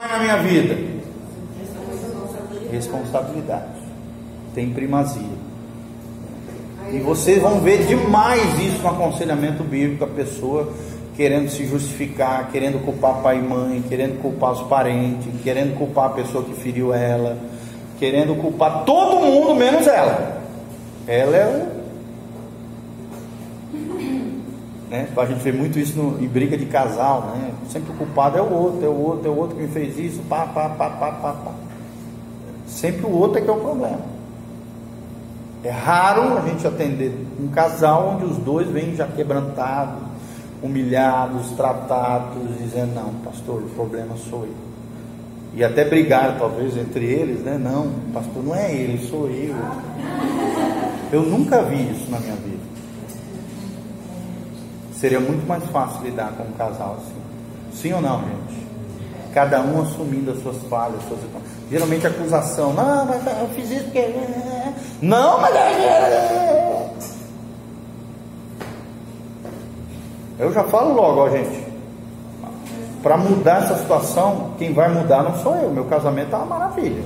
na minha vida? Responsabilidade. Tem primazia. E vocês vão ver demais isso no aconselhamento bíblico, a pessoa querendo se justificar, querendo culpar pai e mãe, querendo culpar os parentes, querendo culpar a pessoa que feriu ela, querendo culpar todo mundo menos ela. Ela é o. Né? A gente vê muito isso no, em briga de casal, né? Sempre o culpado é o outro, é o outro, é o outro que me fez isso, pá, pá, pá, pá, pá, pá. Sempre o outro é que é o problema. É raro a gente atender um casal onde os dois vêm já quebrantados, humilhados, tratados, dizendo: Não, pastor, o problema sou eu. E até brigar, talvez, entre eles, né? Não, pastor, não é ele, sou eu. Eu nunca vi isso na minha vida. Seria muito mais fácil lidar com um casal assim. Sim ou não, gente? Cada um assumindo as suas falhas, suas... geralmente acusação. Não, mas eu fiz isso porque. Não, mas. Eu já falo logo, ó, gente. Para mudar essa situação, quem vai mudar não sou eu. Meu casamento é uma maravilha.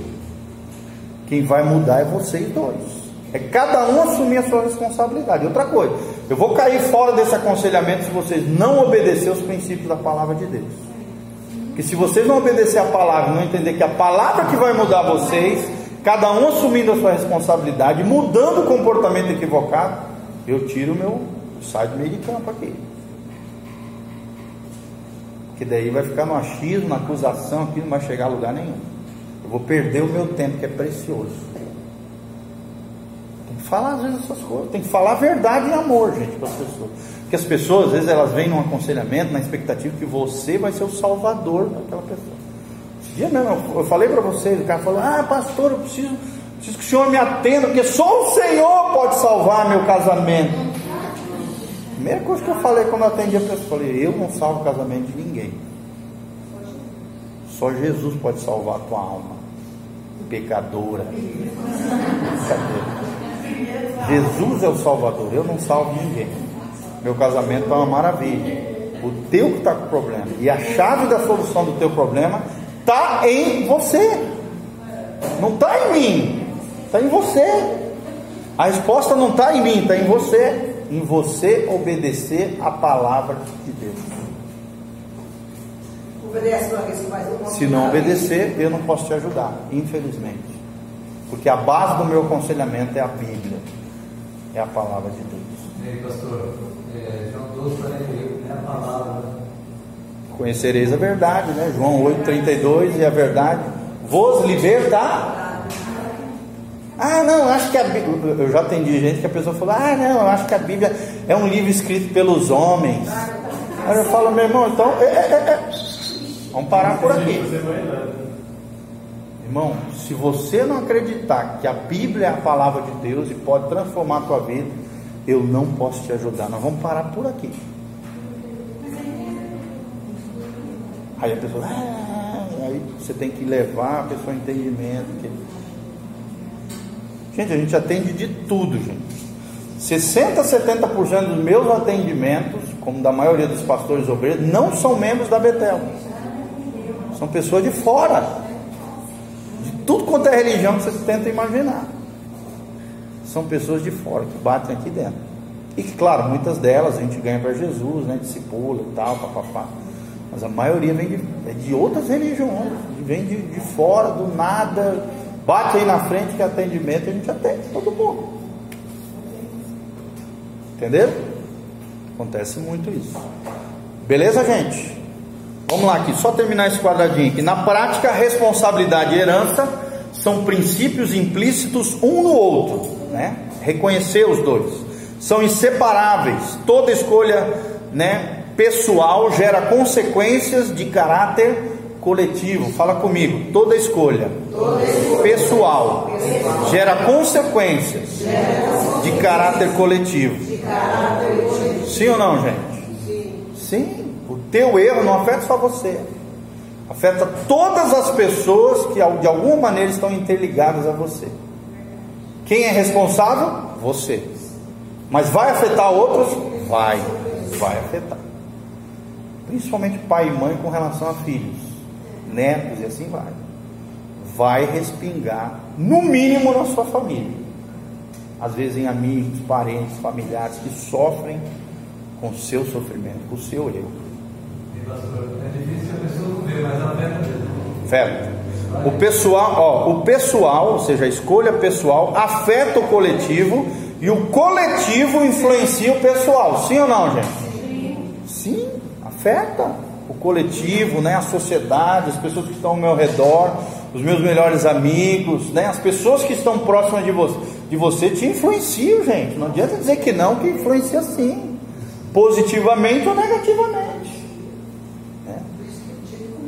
Quem vai mudar é vocês dois. É cada um assumir a sua responsabilidade. Outra coisa, eu vou cair fora desse aconselhamento se vocês não obedecer os princípios da palavra de Deus. Que se vocês não obedecer a palavra, não entender que a palavra que vai mudar vocês, cada um assumindo a sua responsabilidade, mudando o comportamento equivocado, eu tiro o meu, saio do meio de campo aqui. Que daí vai ficar no achismo, na acusação, aqui não vai chegar a lugar nenhum. Eu vou perder o meu tempo, que é precioso. Falar às vezes essas coisas, tem que falar a verdade e amor, gente, para as pessoas. Porque as pessoas, às vezes, elas vêm num aconselhamento, na expectativa que você vai ser o salvador daquela pessoa. Esse dia mesmo, eu falei para vocês, o cara falou, ah pastor, eu preciso, preciso que o senhor me atenda, porque só o Senhor pode salvar meu casamento. Primeira coisa que eu falei quando eu atendi a pessoa, eu falei, eu não salvo o casamento de ninguém. Só Jesus pode salvar a tua alma. Pecadora. Jesus é o Salvador, eu não salvo ninguém. Meu casamento é uma maravilha. O teu que está com problema. E a chave da solução do teu problema está em você. Não está em mim. Está em você. A resposta não está em mim, está em você. Em você obedecer a palavra de Deus. Se não obedecer, eu não posso te ajudar, infelizmente. Porque a base do meu aconselhamento é a Bíblia, é a palavra de Deus. E aí, pastor, é, João 12, 48, é a palavra. Conhecereis a verdade, né? João 8,32 e a verdade vos libertar. Ah, não, acho que a Bíblia. Eu já atendi gente que a pessoa falou: Ah, não, eu acho que a Bíblia é um livro escrito pelos homens. Aí eu falo, meu irmão, então. É, é, é. Vamos parar por aqui. Irmão, se você não acreditar que a Bíblia é a palavra de Deus e pode transformar a tua vida, eu não posso te ajudar. Nós vamos parar por aqui. Aí a pessoa, ah, aí você tem que levar a pessoa ao entendimento. Que... Gente, a gente atende de tudo, gente. 60, 70% dos meus atendimentos, como da maioria dos pastores obreiros, não são membros da Betel. São pessoas de fora. Quanto é religião que vocês tentam imaginar. São pessoas de fora que batem aqui dentro. E que, claro, muitas delas a gente ganha para Jesus, né? Discipula e tal, papapá. Mas a maioria vem de, é de outras religiões, vem de, de fora, do nada, bate aí na frente que atendimento, a gente atende todo mundo. Entenderam? Acontece muito isso. Beleza, gente? Vamos lá aqui, só terminar esse quadradinho aqui. Na prática, responsabilidade e herança são princípios implícitos um no outro, né? Reconhecer os dois. São inseparáveis. Toda escolha, né, pessoal gera consequências de caráter coletivo. Fala comigo. Toda escolha, Toda escolha pessoal, pessoal gera consequências gera de caráter coletivo. de caráter coletivo. Sim ou não, gente? Sim. Sim. O teu erro não afeta só você. Afeta todas as pessoas que de alguma maneira estão interligadas a você. Quem é responsável? Você. Mas vai afetar outros? Vai. Vai afetar. Principalmente pai e mãe com relação a filhos. netos e assim vai. Vai respingar, no mínimo, na sua família. Às vezes em amigos, parentes, familiares que sofrem com o seu sofrimento, com o seu erro. É difícil a pessoa não ver, mas afeta. O pessoal, ó, o pessoal, ou seja, a escolha pessoal afeta o coletivo e o coletivo influencia o pessoal. Sim ou não, gente? Sim, afeta o coletivo, né, a sociedade, as pessoas que estão ao meu redor, os meus melhores amigos, né, as pessoas que estão próximas de você, de você te influenciam, gente. Não adianta dizer que não, que influencia sim, positivamente ou negativamente.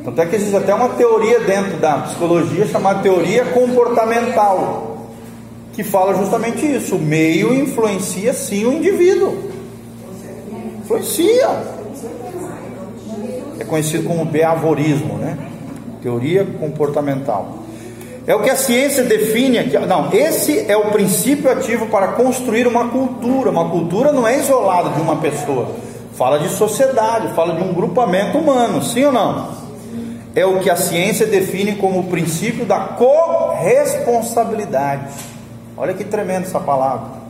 Tanto é que existe até uma teoria dentro da psicologia chamada teoria comportamental, que fala justamente isso. O meio influencia sim o indivíduo. Influencia. É conhecido como beavorismo, né? Teoria comportamental. É o que a ciência define aqui. Não, esse é o princípio ativo para construir uma cultura. Uma cultura não é isolada de uma pessoa. Fala de sociedade, fala de um grupamento humano, sim ou não? É o que a ciência define como o princípio da corresponsabilidade. Olha que tremendo essa palavra.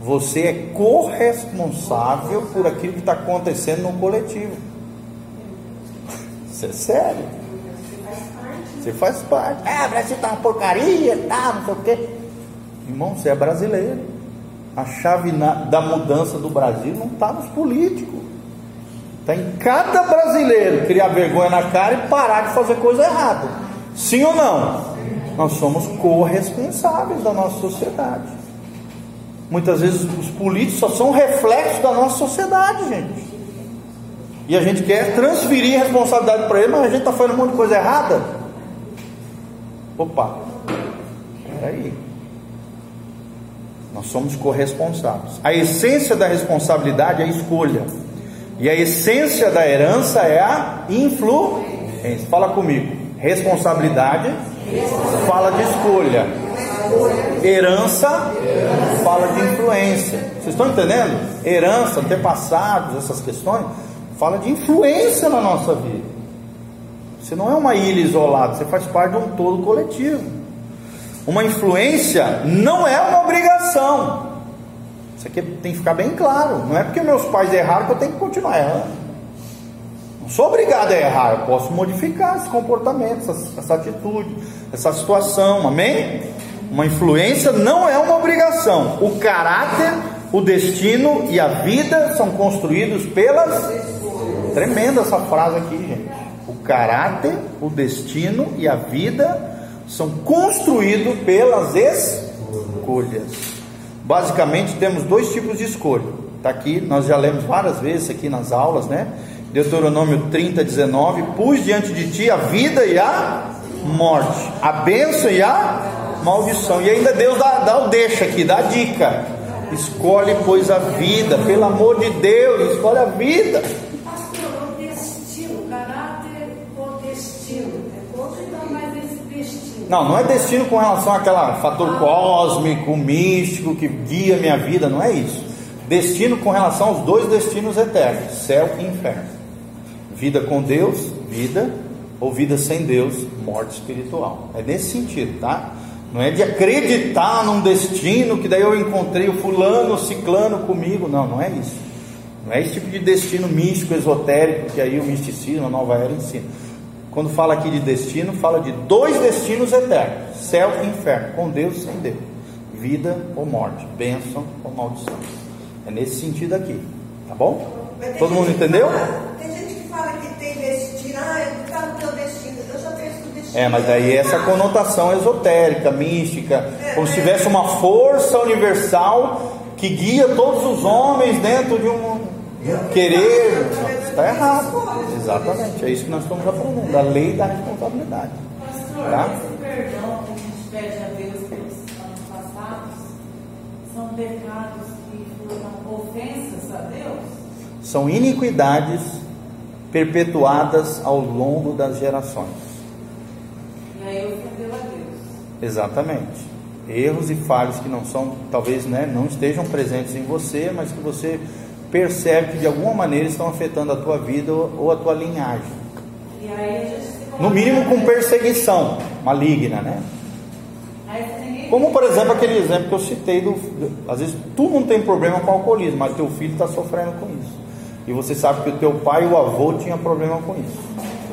Você é corresponsável por aquilo que está acontecendo no coletivo. Isso é sério. Você faz parte. O Brasil tá uma porcaria, tá, não sei o quê. Irmão, você é brasileiro. A chave na- da mudança do Brasil não está nos políticos. Está em cada brasileiro criar vergonha na cara e parar de fazer coisa errada. Sim ou não? Nós somos corresponsáveis da nossa sociedade. Muitas vezes os políticos só são reflexos da nossa sociedade, gente. E a gente quer transferir a responsabilidade para ele, mas a gente está fazendo um monte de coisa errada. Opa, peraí. Nós somos corresponsáveis. A essência da responsabilidade é a escolha. E a essência da herança é a influência. Fala comigo. Responsabilidade fala de escolha. Herança fala de influência. Vocês estão entendendo? Herança, antepassados, essas questões, fala de influência na nossa vida. Você não é uma ilha isolada, você faz parte de um todo coletivo. Uma influência não é uma obrigação. Isso aqui tem que ficar bem claro. Não é porque meus pais erraram que eu tenho que continuar errando. Não sou obrigado a errar, eu posso modificar esse comportamento, essa, essa atitude, essa situação, amém? Uma influência não é uma obrigação. O caráter, o destino e a vida são construídos pelas. Tremenda essa frase aqui, gente. O caráter, o destino e a vida são construídos pelas escolhas. Basicamente temos dois tipos de escolha. Está aqui, nós já lemos várias vezes aqui nas aulas, né? Deuteronômio 30, 19: Pus diante de ti a vida e a morte, a bênção e a maldição. E ainda Deus dá, dá o deixa aqui, dá a dica. Escolhe, pois, a vida, pelo amor de Deus, escolhe a vida. Não, não é destino com relação àquele fator cósmico, místico que guia minha vida, não é isso. Destino com relação aos dois destinos eternos, céu e inferno. Vida com Deus, vida, ou vida sem Deus, morte espiritual. É nesse sentido, tá? Não é de acreditar num destino que daí eu encontrei o fulano, o ciclano comigo. Não, não é isso. Não é esse tipo de destino místico, esotérico, que aí o misticismo, a nova era ensina. Quando fala aqui de destino, fala de dois destinos eternos: céu e inferno, com Deus e sem Deus, vida ou morte, bênção ou maldição. É nesse sentido aqui, tá bom? Todo mundo entendeu? fala- tem gente que fala que tem destino, ah, está no teu destino. Eu já penso no destino. É, mas aí essa conotação esotérica, mística, como se tivesse uma força universal que guia todos os homens dentro de de um querer. Está errado. Exatamente, é isso que nós estamos aprendendo, a lei da responsabilidade. Pastor, Tá? esse perdão que a gente pede a Deus pelos anos passados são pecados que foram ofensas a Deus? São iniquidades perpetuadas ao longo das gerações. E aí ofendeu a Deus. Exatamente. Erros e falhas que não são, talvez né, não estejam presentes em você, mas que você percebe que de alguma maneira estão afetando a tua vida ou a tua linhagem. No mínimo com perseguição maligna, né? Como por exemplo aquele exemplo que eu citei do, às vezes tu não tem problema com alcoolismo, mas teu filho está sofrendo com isso. E você sabe que o teu pai e o avô tinham problema com isso.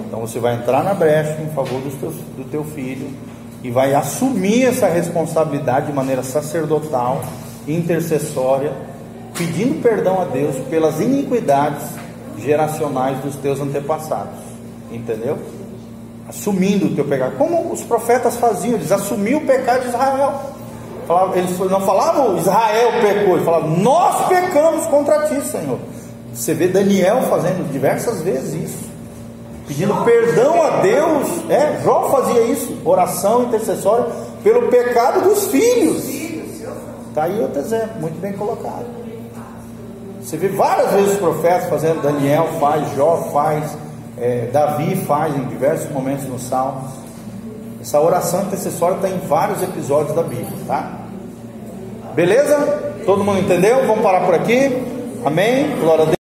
Então você vai entrar na brecha em favor dos teus, do teu filho e vai assumir essa responsabilidade de maneira sacerdotal, intercessória, pedindo perdão a Deus pelas iniquidades geracionais dos teus antepassados. Entendeu? assumindo o teu pecado, como os profetas faziam, eles assumiam o pecado de Israel. Eles não falavam Israel pecou, eles falavam nós pecamos contra ti, Senhor. Você vê Daniel fazendo diversas vezes isso, pedindo perdão a Deus. É, Jó fazia isso, oração intercessória pelo pecado dos filhos. Está aí outro exemplo, muito bem colocado. Você vê várias vezes os profetas fazendo, Daniel faz, Jó faz, é, Davi faz em diversos momentos nos Salmos. Essa oração intercessória está em vários episódios da Bíblia, tá? Beleza? Todo mundo entendeu? Vamos parar por aqui. Amém? Glória a Deus.